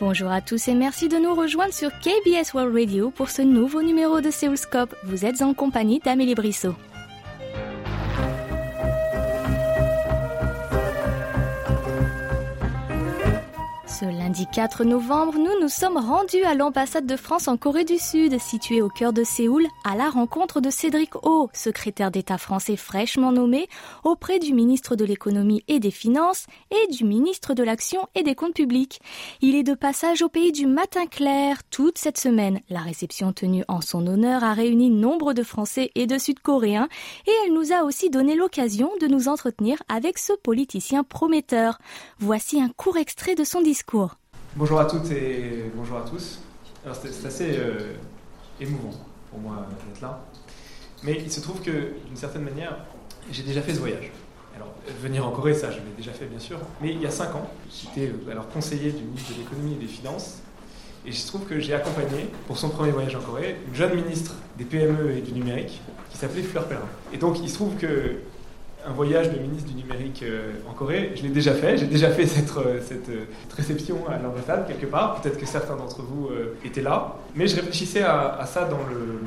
Bonjour à tous et merci de nous rejoindre sur KBS World Radio pour ce nouveau numéro de Séoulscope. Vous êtes en compagnie d'Amélie Brissot. Lundi 4 novembre, nous nous sommes rendus à l'ambassade de France en Corée du Sud, située au cœur de Séoul, à la rencontre de Cédric O, secrétaire d'État français fraîchement nommé, auprès du ministre de l'économie et des finances et du ministre de l'action et des comptes publics. Il est de passage au pays du matin clair toute cette semaine. La réception tenue en son honneur a réuni nombre de Français et de Sud-Coréens et elle nous a aussi donné l'occasion de nous entretenir avec ce politicien prometteur. Voici un court extrait de son discours. Bonjour à toutes et bonjour à tous. C'est assez euh, émouvant pour moi d'être là. Mais il se trouve que d'une certaine manière, j'ai déjà fait ce voyage. Alors venir en Corée, ça je l'ai déjà fait bien sûr. Mais il y a cinq ans, j'étais euh, alors conseiller du ministre de l'économie et des finances. Et il se trouve que j'ai accompagné pour son premier voyage en Corée une jeune ministre des PME et du numérique qui s'appelait Fleur Pellerin. Et donc il se trouve que un voyage de ministre du numérique euh, en Corée. Je l'ai déjà fait, j'ai déjà fait cette, euh, cette, réception à l'ambassade quelque part. Peut-être que certains d'entre vous euh, étaient là. Mais je réfléchissais à, ça dans, le,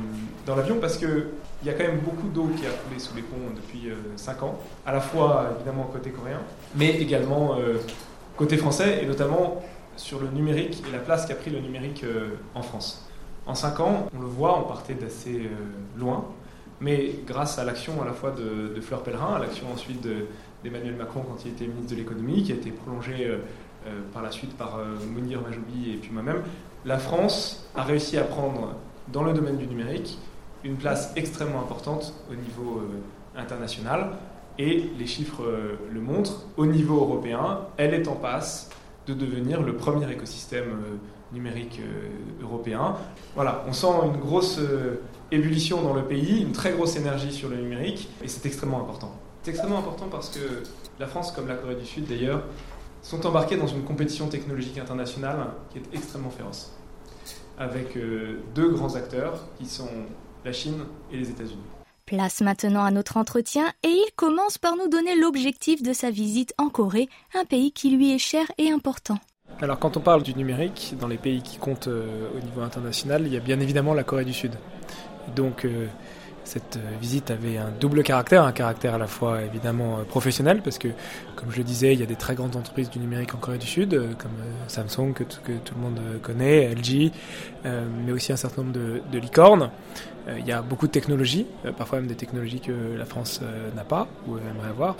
dans l'avion parce qu'il y a quand même beaucoup d'eau qui a coulé sous les ponts depuis 5 ans. À la fois évidemment côté coréen, mais également côté français et notamment sur le numérique et la place qu'a pris le numérique en France. En 5 ans, on le voit, on partait d'assez loin mais grâce à l'action à la fois de, Fleur Pellerin, à l'action ensuite d'Emmanuel Macron quand il était ministre de l'économie, qui a été prolongée euh, euh, par la suite par euh, Mounir Majoubi et puis moi-même, la France a réussi à prendre dans le domaine du numérique une place extrêmement importante au niveau international et les chiffres le montrent, au niveau européen, elle est en passe de devenir le premier écosystème numérique européen. Voilà, on sent une grosse ébullition dans le pays, une très grosse énergie sur le numérique, et c'est extrêmement important. C'est extrêmement important parce que la France, comme la Corée du Sud d'ailleurs, sont embarqués dans une compétition technologique internationale qui est extrêmement féroce, avec euh, deux grands acteurs qui sont la Chine et les États-Unis. Place maintenant à notre entretien et il commence par nous donner l'objectif de sa visite en Corée, un pays qui lui est cher et important. Alors quand on parle du numérique, dans les pays qui comptent euh, au niveau international, il y a bien évidemment la Corée du Sud. Donc euh, cette euh, visite avait un double caractère, un caractère à la fois évidemment euh, professionnel, parce que, comme je le disais, il y a des très grandes entreprises du numérique en Corée du Sud, comme Samsung, que, tout le monde connaît, LG, mais aussi un certain nombre de, de licornes. Il y a beaucoup de technologies, parfois même des technologies que la France n'a pas ou aimerait avoir.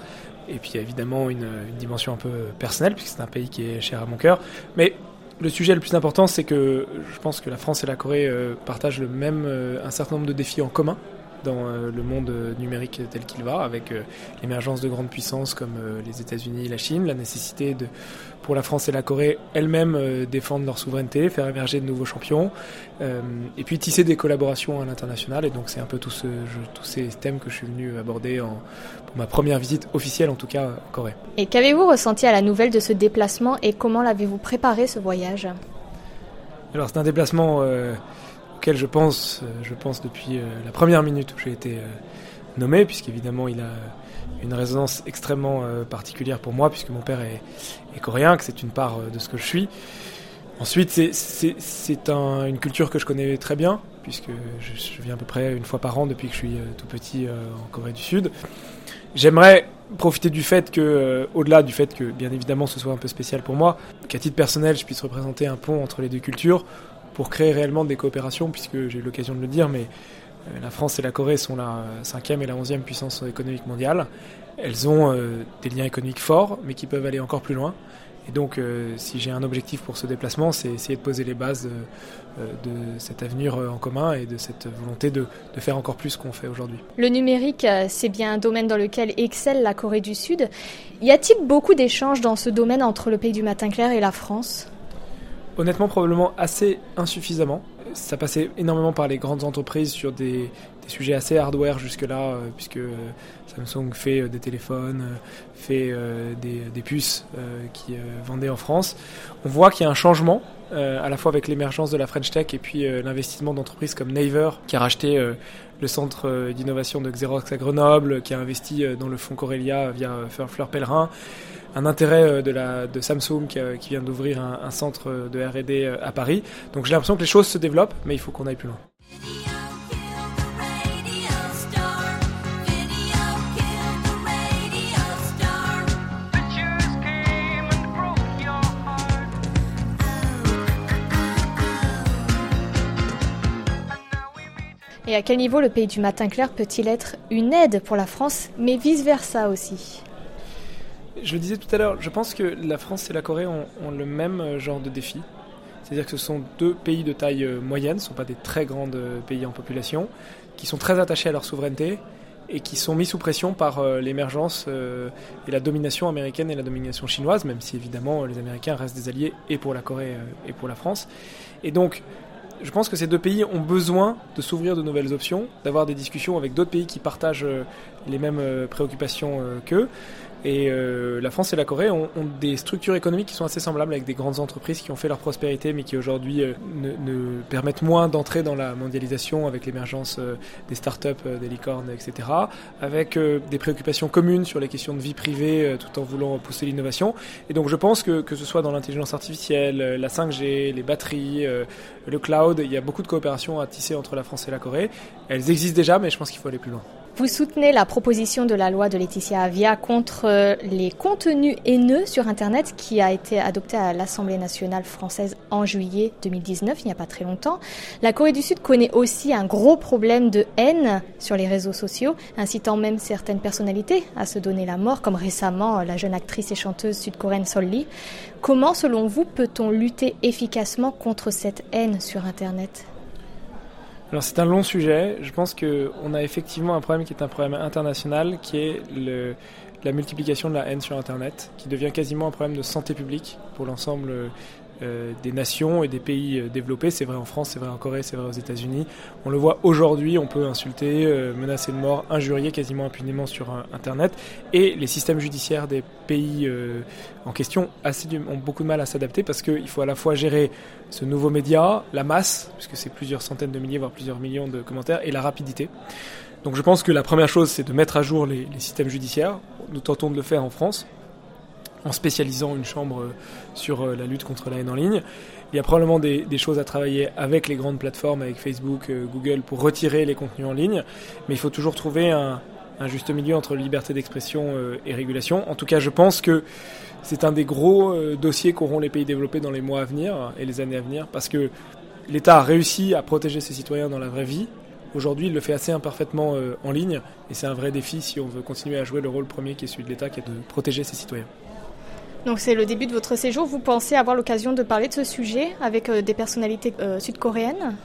Et puis il y a évidemment une, une dimension un peu personnelle, puisque c'est un pays qui est cher à mon cœur. Mais le sujet le plus important, c'est que je pense que la France et la Corée euh, partagent le même, euh, un certain nombre de défis en commun dans euh, le monde numérique tel qu'il va, avec l'émergence de grandes puissances comme les États-Unis et la Chine, la nécessité de, pour la France et la Corée elles-mêmes défendre leur souveraineté, faire émerger de nouveaux champions, et puis tisser des collaborations à l'international. Et donc c'est un peu tout ce, tous ces thèmes que je suis venu aborder en, ma première visite officielle en tout cas en Corée. Et qu'avez-vous ressenti à la nouvelle de ce déplacement et comment l'avez-vous préparé ce voyage? Alors c'est un déplacement euh, auquel je pense, euh, je pense depuis euh, la première minute où j'ai été nommé, puisqu'évidemment il a une résonance extrêmement particulière pour moi, puisque mon père est, coréen, que c'est une part de ce que je suis. Ensuite, c'est un, une culture que je connais très bien, puisque je, je, viens à peu près une fois par an depuis que je suis tout petit en Corée du Sud. J'aimerais profiter du fait que, euh, au-delà du fait que, bien évidemment, ce soit un peu spécial pour moi, qu'à titre personnel, je puisse représenter un pont entre les deux cultures pour créer réellement des coopérations, puisque j'ai eu l'occasion de le dire, mais euh, la France et la Corée sont la cinquième et la onzième puissance économique mondiale. Elles ont euh, des liens économiques forts, mais qui peuvent aller encore plus loin. Et donc, euh, si j'ai un objectif pour ce déplacement, c'est essayer de poser les bases de, cet avenir en commun et de cette volonté de, de faire encore plus qu'on fait aujourd'hui. Le numérique, euh, c'est bien un domaine dans lequel excelle la Corée du Sud. Y a-t-il beaucoup d'échanges dans ce domaine entre le pays du matin clair et la France? Honnêtement, probablement assez insuffisamment. Ça passait énormément par les grandes entreprises sur des sujets assez hardware jusque-là, puisque Samsung fait des téléphones, fait des, puces qui vendaient en France. On voit qu'il y a un changement, à la fois avec l'émergence de la French Tech et puis l'investissement d'entreprises comme Naver, qui a racheté le centre d'innovation de Xerox à Grenoble, qui a investi dans le fonds Corelia via Fleur Pellerin un intérêt euh, de, Samsung qui, euh, vient d'ouvrir un, centre de R&D euh, à Paris. Donc j'ai l'impression que les choses se développent, mais il faut qu'on aille plus loin. Et à quel niveau le pays du matin clair peut-il être une aide pour la France, mais vice-versa aussi? Je le disais tout à l'heure, je pense que la France et la Corée ont, le même euh, genre de défi. C'est-à-dire que ce sont deux pays de taille euh, moyenne, ce ne sont pas des très grands euh, pays en population, qui sont très attachés à leur souveraineté et qui sont mis sous pression par l'émergence et la domination américaine et la domination chinoise, même si évidemment les Américains restent des alliés et pour la Corée et pour la France. Et donc, je pense que ces deux pays ont besoin de s'ouvrir de nouvelles options, d'avoir des discussions avec d'autres pays qui partagent les mêmes préoccupations qu'eux. Et euh, la France et la Corée ont, des structures économiques qui sont assez semblables avec des grandes entreprises qui ont fait leur prospérité mais qui aujourd'hui euh, ne, permettent moins d'entrer dans la mondialisation avec l'émergence euh, des startups, des licornes, etc. Avec des préoccupations communes sur les questions de vie privée tout en voulant pousser l'innovation. Et donc je pense que que ce soit dans l'intelligence artificielle, la 5G, les batteries, le cloud, il y a beaucoup de coopération à tisser entre la France et la Corée. Elles existent déjà mais je pense qu'il faut aller plus loin. Vous soutenez la proposition de la loi de Laetitia Avia contre euh, les contenus haineux sur Internet qui a été adoptée à l'Assemblée nationale française en juillet 2019, il n'y a pas très longtemps. La Corée du Sud connaît aussi un gros problème de haine sur les réseaux sociaux, incitant même certaines personnalités à se donner la mort, comme récemment la jeune actrice et chanteuse sud-coréenne Sol Lee. Comment, selon vous, peut-on lutter efficacement contre cette haine sur Internet? Alors c'est un long sujet. Je pense qu'on a effectivement un problème qui est un problème international, qui est le, la multiplication de la haine sur Internet, qui devient quasiment un problème de santé publique pour l'ensemble euh, des nations et des pays euh, développés. C'est vrai en France, c'est vrai en Corée, c'est vrai aux États-Unis. On le voit aujourd'hui, on peut insulter, euh, menacer de mort, injurier quasiment impunément sur Internet. Et les systèmes judiciaires des pays en question ont beaucoup de mal à s'adapter parce qu'il faut à la fois gérer ce nouveau média, la masse, puisque c'est plusieurs centaines de milliers, voire plusieurs millions de commentaires, et la rapidité. Donc je pense que la première chose, c'est de mettre à jour les, les systèmes judiciaires. Nous tentons de le faire en France en spécialisant une chambre euh, sur euh, la lutte contre la haine en ligne. Il y a probablement des, choses à travailler avec les grandes plateformes, avec Facebook, euh, Google, pour retirer les contenus en ligne, mais il faut toujours trouver un, juste milieu entre liberté d'expression et régulation. En tout cas, je pense que c'est un des gros dossiers qu'auront les pays développés dans les mois à venir et les années à venir, parce que l'État a réussi à protéger ses citoyens dans la vraie vie. Aujourd'hui, il le fait assez imparfaitement en ligne, et c'est un vrai défi si on veut continuer à jouer le rôle premier qui est celui de l'État, qui est de protéger ses citoyens. Donc c'est le début de votre séjour. Vous pensez avoir l'occasion de parler de ce sujet avec euh, des personnalités euh, sud-coréennes?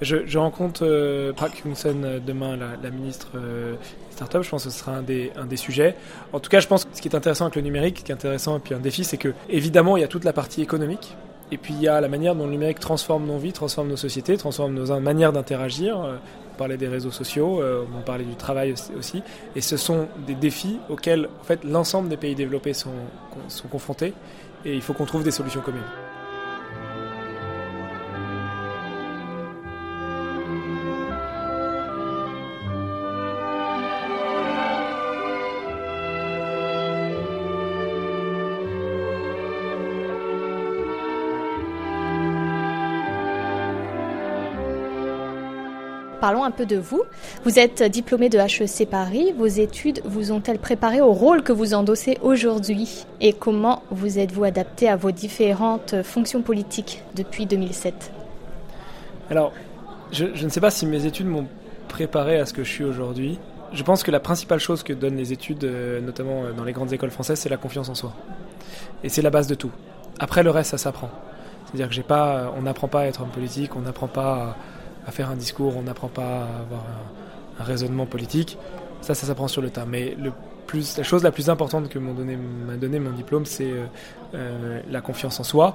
Je, rencontre euh, Park Kyung-sun demain, la, ministre des startups. Je pense que ce sera un des, un des sujets. En tout cas, je pense que ce qui est intéressant avec le numérique, ce qui est intéressant et puis un défi, c'est que évidemment, il y a toute la partie économique. Et puis il y a la manière dont le numérique transforme nos vies, transforme nos sociétés, transforme nos manières d'interagir parlait des réseaux sociaux, euh, on parlait du travail aussi. Et ce sont des défis auxquels en fait, l'ensemble des pays développés sont, sont confrontés et il faut qu'on trouve des solutions communes. Parlons un peu de vous. Vous êtes diplômé de HEC Paris. Vos études vous ont-elles préparé au rôle que vous endossez aujourd'hui? Et comment vous êtes-vous adapté à vos différentes fonctions politiques depuis 2007 Alors, je, ne sais pas si mes études m'ont préparé à ce que je suis aujourd'hui. Je pense que la principale chose que donnent les études, euh, notamment euh, dans les grandes écoles françaises, c'est la confiance en soi. Et c'est la base de tout. Après, le reste, ça s'apprend. C'est-à-dire que on n'apprend pas à être homme politique, on n'apprend pas à faire un discours, on n'apprend pas à avoir un, raisonnement politique. Ça, ça s'apprend sur le tas. Mais la chose la plus importante que m'a donné, mon diplôme, c'est euh, euh, la confiance en soi.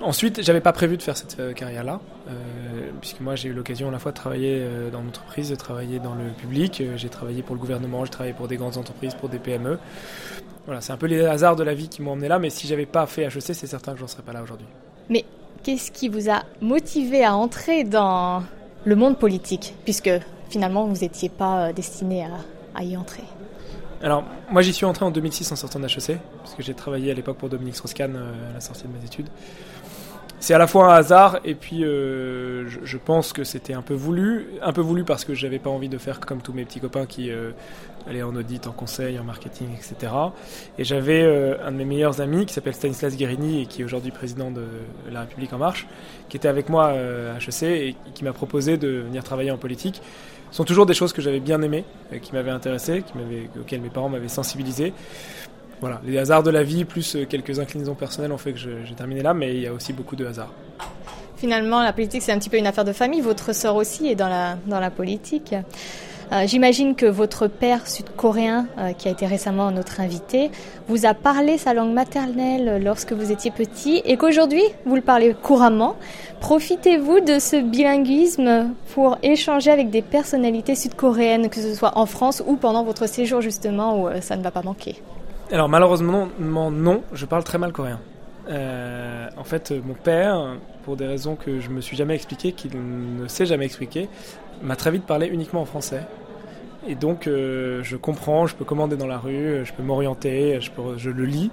Ensuite, j'avais pas prévu de faire cette euh, carrière-là, puisque moi j'ai eu l'occasion à la fois de travailler dans l'entreprise, de travailler dans le public. j'ai travaillé pour le gouvernement, j'ai travaillé pour des grandes entreprises, pour des PME. Voilà, c'est un peu les hasards de la vie qui m'ont emmené là, mais si j'avais pas fait HEC, c'est certain que j'en serais pas là aujourd'hui. Mais qu'est-ce qui vous a motivé à entrer dans le monde politique, puisque finalement vous n'étiez pas destiné à, y entrer? Alors, moi j'y suis entré en 2006 en sortant d'HEC, parce que j'ai travaillé à l'époque pour Dominique Strauss-Kahn à la sortie de mes études c'est à la fois un hasard et puis euh, je, pense que c'était un peu voulu, un peu voulu parce que j'avais pas envie de faire comme tous mes petits copains qui euh, allaient en audit, en conseil, en marketing, etc. Et j'avais euh, un de mes meilleurs amis qui s'appelle Stanislas Guérini et qui est aujourd'hui président de La République en Marche, qui était avec moi à HEC et qui m'a proposé de venir travailler en politique. Ce sont toujours des choses que j'avais bien aimées, qui m'avaient intéressé, qui auxquelles mes parents m'avaient sensibilisé voilà, les hasards de la vie plus euh, quelques inclinaisons personnelles ont fait que j'ai terminé là, mais il y a aussi beaucoup de hasards. Finalement, la politique, c'est un petit peu une affaire de famille. Votre sœur aussi est dans la, dans la politique. Euh, j'imagine que votre père sud-coréen, euh, qui a été récemment notre invité, vous a parlé sa langue maternelle lorsque vous étiez petit et qu'aujourd'hui, vous le parlez couramment. Profitez-vous de ce bilinguisme pour échanger avec des personnalités sud-coréennes, que ce soit en France ou pendant votre séjour justement où ça ne va pas manquer alors malheureusement non, je parle très mal coréen. Euh, en fait, mon père, pour des raisons que je me suis jamais expliqué, qu'il ne sait jamais expliquer, m'a très vite parlé uniquement en français. Et donc, euh, je comprends, je peux commander dans la rue, je peux m'orienter, je, le lis,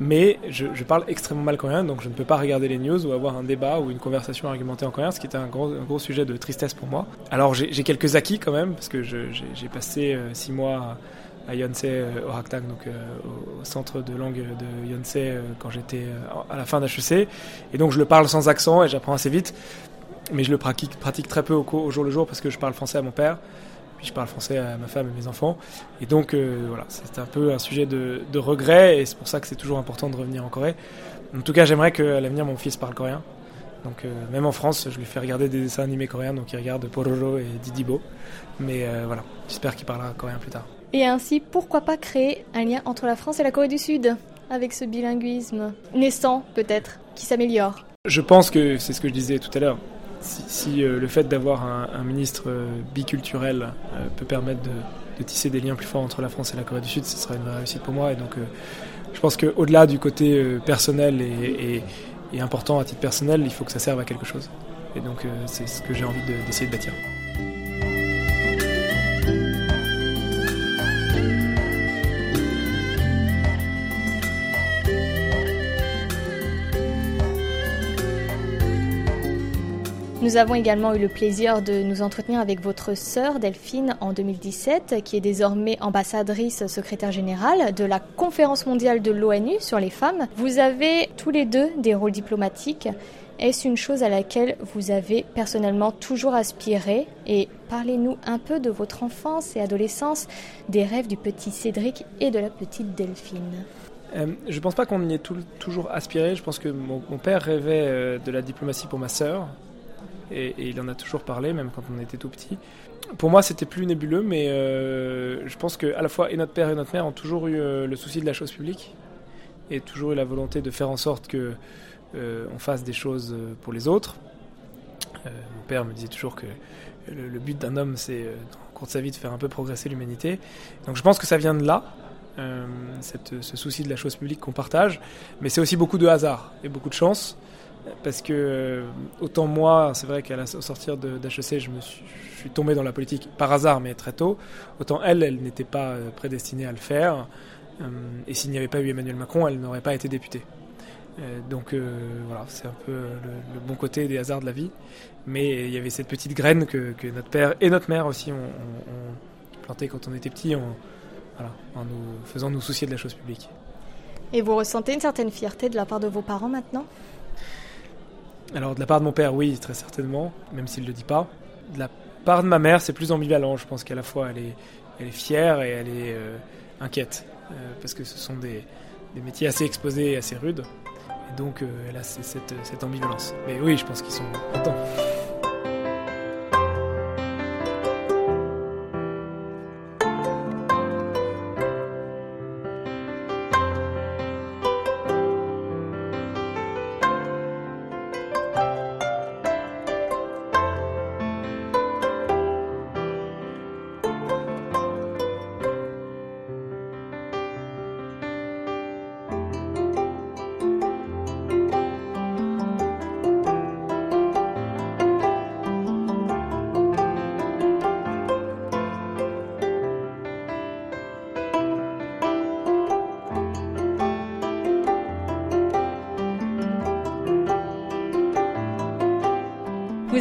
mais je, parle extrêmement mal coréen, donc je ne peux pas regarder les news ou avoir un débat ou une conversation argumentée en coréen, ce qui est un gros, gros sujet de tristesse pour moi. Alors, j'ai quelques acquis quand même, parce que j'ai passé euh, six mois à Yonsei euh, au Haktang, donc euh, au centre de langue de Yonsei euh, quand j'étais à la fin d'HEC. Et donc je le parle sans accent et j'apprends assez vite, mais je le pratique, très peu au, jour le jour parce que je parle français à mon père, puis je parle français à ma femme et mes enfants. Et donc voilà, c'est un peu un sujet de regret et c'est pour ça que c'est toujours important de revenir en Corée. En tout cas, j'aimerais qu'à l'avenir mon fils parle coréen. Donc même en France, je lui fais regarder des dessins animés coréens, donc il regarde Pororo et Didibo. Mais voilà, j'espère qu'il parlera coréen plus tard. Et ainsi, pourquoi pas créer un lien entre la France et la Corée du Sud avec ce bilinguisme naissant peut-être, qui s'améliore Je pense que c'est ce que je disais tout à l'heure. Si, euh, le fait d'avoir un, ministre euh, biculturel euh, peut permettre de, tisser des liens plus forts entre la France et la Corée du Sud, ce sera une vraie réussite pour moi. Et donc, je pense qu'au-delà du côté personnel et, et, important à titre personnel, il faut que ça serve à quelque chose. Et donc, c'est ce que j'ai envie d'essayer de bâtir. Nous avons également eu le plaisir de nous entretenir avec votre sœur Delphine en 2017, qui est désormais ambassadrice secrétaire générale de la Conférence mondiale de l'ONU sur les femmes. Vous avez tous les deux des rôles diplomatiques. Est-ce une chose à laquelle vous avez personnellement toujours aspiré? Et parlez-nous un peu de votre enfance et adolescence, des rêves du petit Cédric et de la petite Delphine. Euh, je ne pense pas qu'on y ait toujours aspiré. Je pense que mon, père rêvait euh, de la diplomatie pour ma sœur et, il en a toujours parlé, même quand on était tout petit. Pour moi, c'était plus nébuleux, mais euh, je pense qu'à la fois et notre père et notre mère ont toujours eu euh, le souci de la chose publique et toujours eu la volonté de faire en sorte que euh, on fasse des choses pour les autres. mon père me disait toujours que le, but d'un homme, c'est au cours de sa vie de faire un peu progresser l'humanité. Donc je pense que ça vient de là. ce souci de la chose publique qu'on partage, mais c'est aussi beaucoup de hasard et beaucoup de chance parce que euh, autant moi, c'est vrai qu'à sortir d'HEC, je me suis, tombé dans la politique par hasard, mais très tôt. Autant elle, elle n'était pas euh, prédestinée à le faire. Euh, et s'il n'y avait pas eu Emmanuel Macron, elle n'aurait pas été députée. donc voilà, c'est un peu le, bon côté des hasards de la vie. Mais il y avait cette petite graine que, notre père et notre mère aussi ont, ont, planté quand on était petit, en, en nous faisant nous soucier de la chose publique. Et vous ressentez une certaine fierté de la part de vos parents maintenant? Alors de la part de mon père, oui, très certainement, même s'il ne le dit pas. De la part de ma mère, c'est plus ambivalent. Je pense qu'à la fois, elle est, elle est fière et elle est euh, inquiète, euh, parce que ce sont des, métiers assez exposés et assez rudes. Et donc, euh, elle a cette, cette ambivalence. Mais oui, je pense qu'ils sont contents.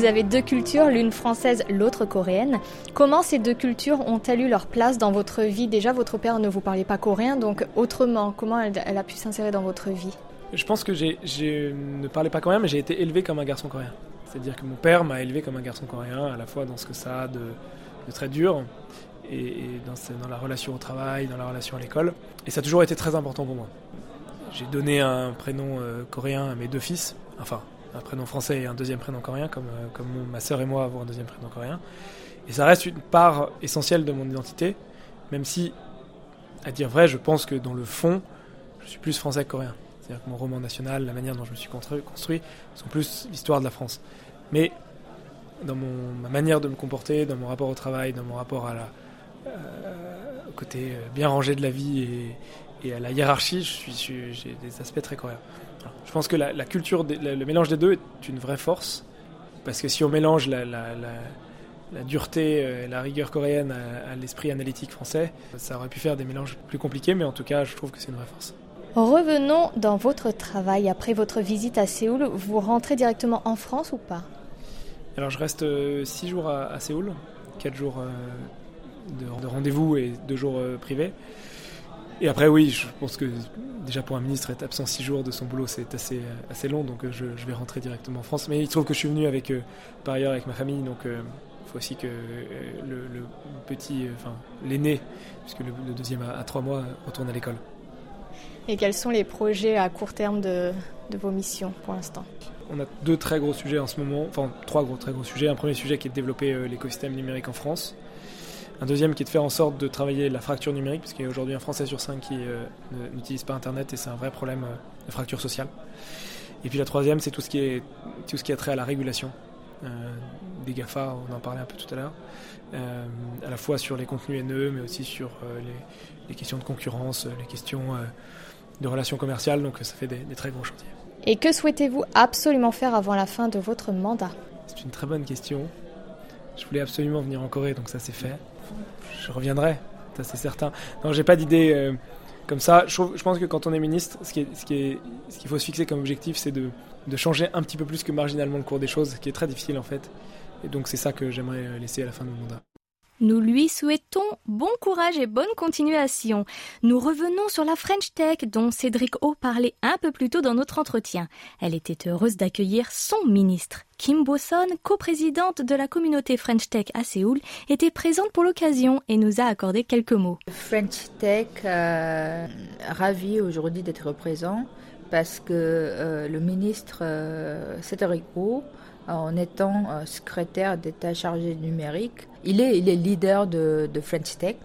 Vous avez deux cultures, l'une française, l'autre coréenne. Comment ces deux cultures ont-elles eu leur place dans votre vie? Déjà, votre père ne vous parlait pas coréen, donc autrement, comment elle, a pu s'insérer dans votre vie? Je pense que je ne parlais pas coréen, mais j'ai été élevé comme un garçon coréen. C'est-à-dire que mon père m'a élevé comme un garçon coréen, à la fois dans ce que ça a de, très dur, et, dans, dans, la relation au travail, dans la relation à l'école. Et ça a toujours été très important pour moi. J'ai donné un prénom euh, coréen à mes deux fils, enfin un prénom français et un deuxième prénom coréen, comme, euh, ma sœur et moi avons un deuxième prénom coréen. Et ça reste une part essentielle de mon identité, même si, à dire vrai, je pense que dans le fond, je suis plus français que coréen. C'est-à-dire que mon roman national, la manière dont je me suis construit, sont plus l'histoire de la France. Mais dans mon, ma manière de me comporter, dans mon rapport au travail, dans mon rapport à la, euh, au côté bien rangé de la vie et, et à la hiérarchie, j'ai des aspects très coréens. Je pense que la, culture, le mélange des deux est une vraie force, parce que si on mélange la, dureté et la rigueur coréenne à, l'esprit analytique français, ça aurait pu faire des mélanges plus compliqués, mais en tout cas, je trouve que c'est une vraie force. Revenons dans votre travail. Après votre visite à Séoul, vous rentrez directement en France ou pas? Alors, je reste euh, six jours à, Séoul, quatre jours euh, de, rendez-vous et deux jours euh, privés. Et après, oui, je pense que déjà pour un ministre, être absent six jours de son boulot, c'est assez, assez long, donc euh, je, vais rentrer directement en France. Mais il se trouve que je suis venu avec, euh, par ailleurs avec ma famille, donc il euh, faut aussi que le, petit, enfin l'aîné, puisque le, deuxième a, trois mois, retourne à l'école. Et quels sont les projets à court terme de, de vos missions pour l'instant? On a deux très gros sujets en ce moment, enfin trois gros très gros sujets. Un premier sujet qui est de développer l'écosystème numérique en France. Un deuxième qui est de faire en sorte de travailler la fracture numérique, parce qu'il y a aujourd'hui un Français sur cinq qui euh, n'utilise pas Internet et c'est un vrai problème euh, de fracture sociale. Et puis la troisième, c'est tout ce qui est tout ce qui a trait à la régulation euh, des GAFA, on en parlait un peu tout à l'heure, à la fois sur les contenus haineux, mais aussi sur les, questions de concurrence, les questions de relations commerciales, donc ça fait des, des très gros chantiers. Et que souhaitez-vous absolument faire avant la fin de votre mandat? C'est une très bonne question. Je voulais absolument venir en Corée, donc ça c'est fait je reviendrai, ça c'est certain. Non, j'ai pas d'idée euh, comme ça. Je, pense que quand on est ministre, ce qu'il ce qui ce qu'il faut se fixer comme objectif, c'est de, de, changer un petit peu plus que marginalement le cours des choses, ce qui est très difficile en fait. Et donc c'est ça que j'aimerais laisser à la fin de mon mandat. Nous lui souhaitons bon courage et bonne continuation. Nous revenons sur la French Tech dont Cédric O parlait un peu plus tôt dans notre entretien. Elle était heureuse d'accueillir son ministre. Kim Bosson, coprésidente de la communauté French Tech à Séoul, était présente pour l'occasion et nous a accordé quelques mots. French Tech, euh, ravi aujourd'hui d'être présent parce que euh, le ministre euh, Cédric O en étant euh, secrétaire d'État chargé numérique. Il est, leader de, French Tech.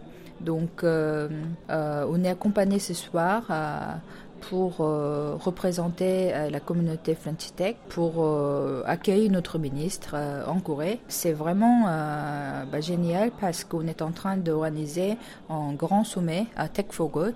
Donc, euh, euh, on est accompagné ce soir pour représenter la communauté French Tech, pour accueillir notre ministre en Corée. C'est vraiment bah, génial parce qu'on est en train d'organiser un grand sommet à Tech for Good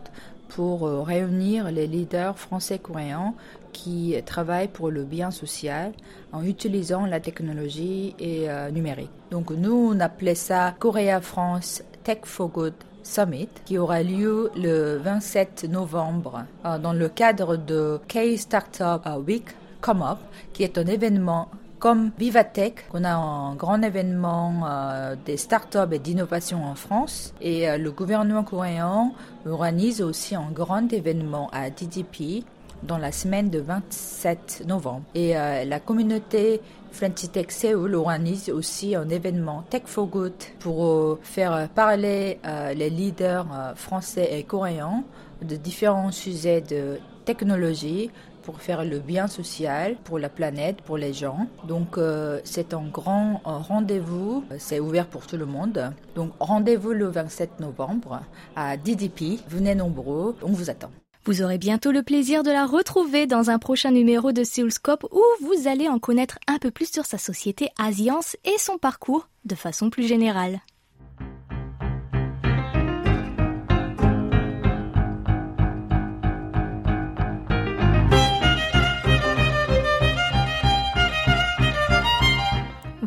pour réunir les leaders français-coréens qui travaillent pour le bien social en utilisant la technologie et euh, numérique. Donc nous, on appelait ça Korea France Tech for Good Summit qui aura lieu le 27 novembre euh, dans le cadre de K-Startup Week Come Up, qui est un événement comme Vivatech, on a un grand événement euh, des startups et d'innovation en France. Et le gouvernement coréen organise aussi un grand événement à DDP dans la semaine de 27 novembre. Et euh, la communauté French Seoul organise aussi un événement Tech for Good pour euh, faire parler euh, les leaders français et coréens de différents sujets de technologie pour faire le bien social pour la planète, pour les gens. Donc c'est un grand rendez-vous, c'est ouvert pour tout le monde. Donc rendez-vous le 27 novembre à DDP. Venez nombreux, on vous attend. Vous aurez bientôt le plaisir de la retrouver dans un prochain numéro de Seoulscope où vous allez en connaître un peu plus sur sa société Asiance et son parcours de façon plus générale.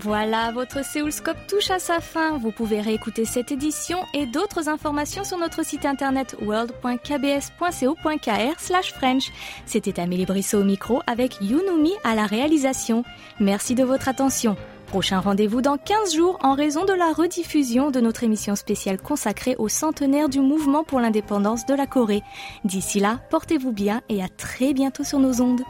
Voilà, votre Séoulscope touche à sa fin. Vous pouvez réécouter cette édition et d'autres informations sur notre site internet world.kbs.co.kr. C'était Amélie Brissot au micro avec Yunumi à la réalisation. Merci de votre attention. Prochain rendez-vous dans 15 jours en raison de la rediffusion de notre émission spéciale consacrée au centenaire du mouvement pour l'indépendance de la Corée. D'ici là, portez-vous bien et à très bientôt sur nos ondes.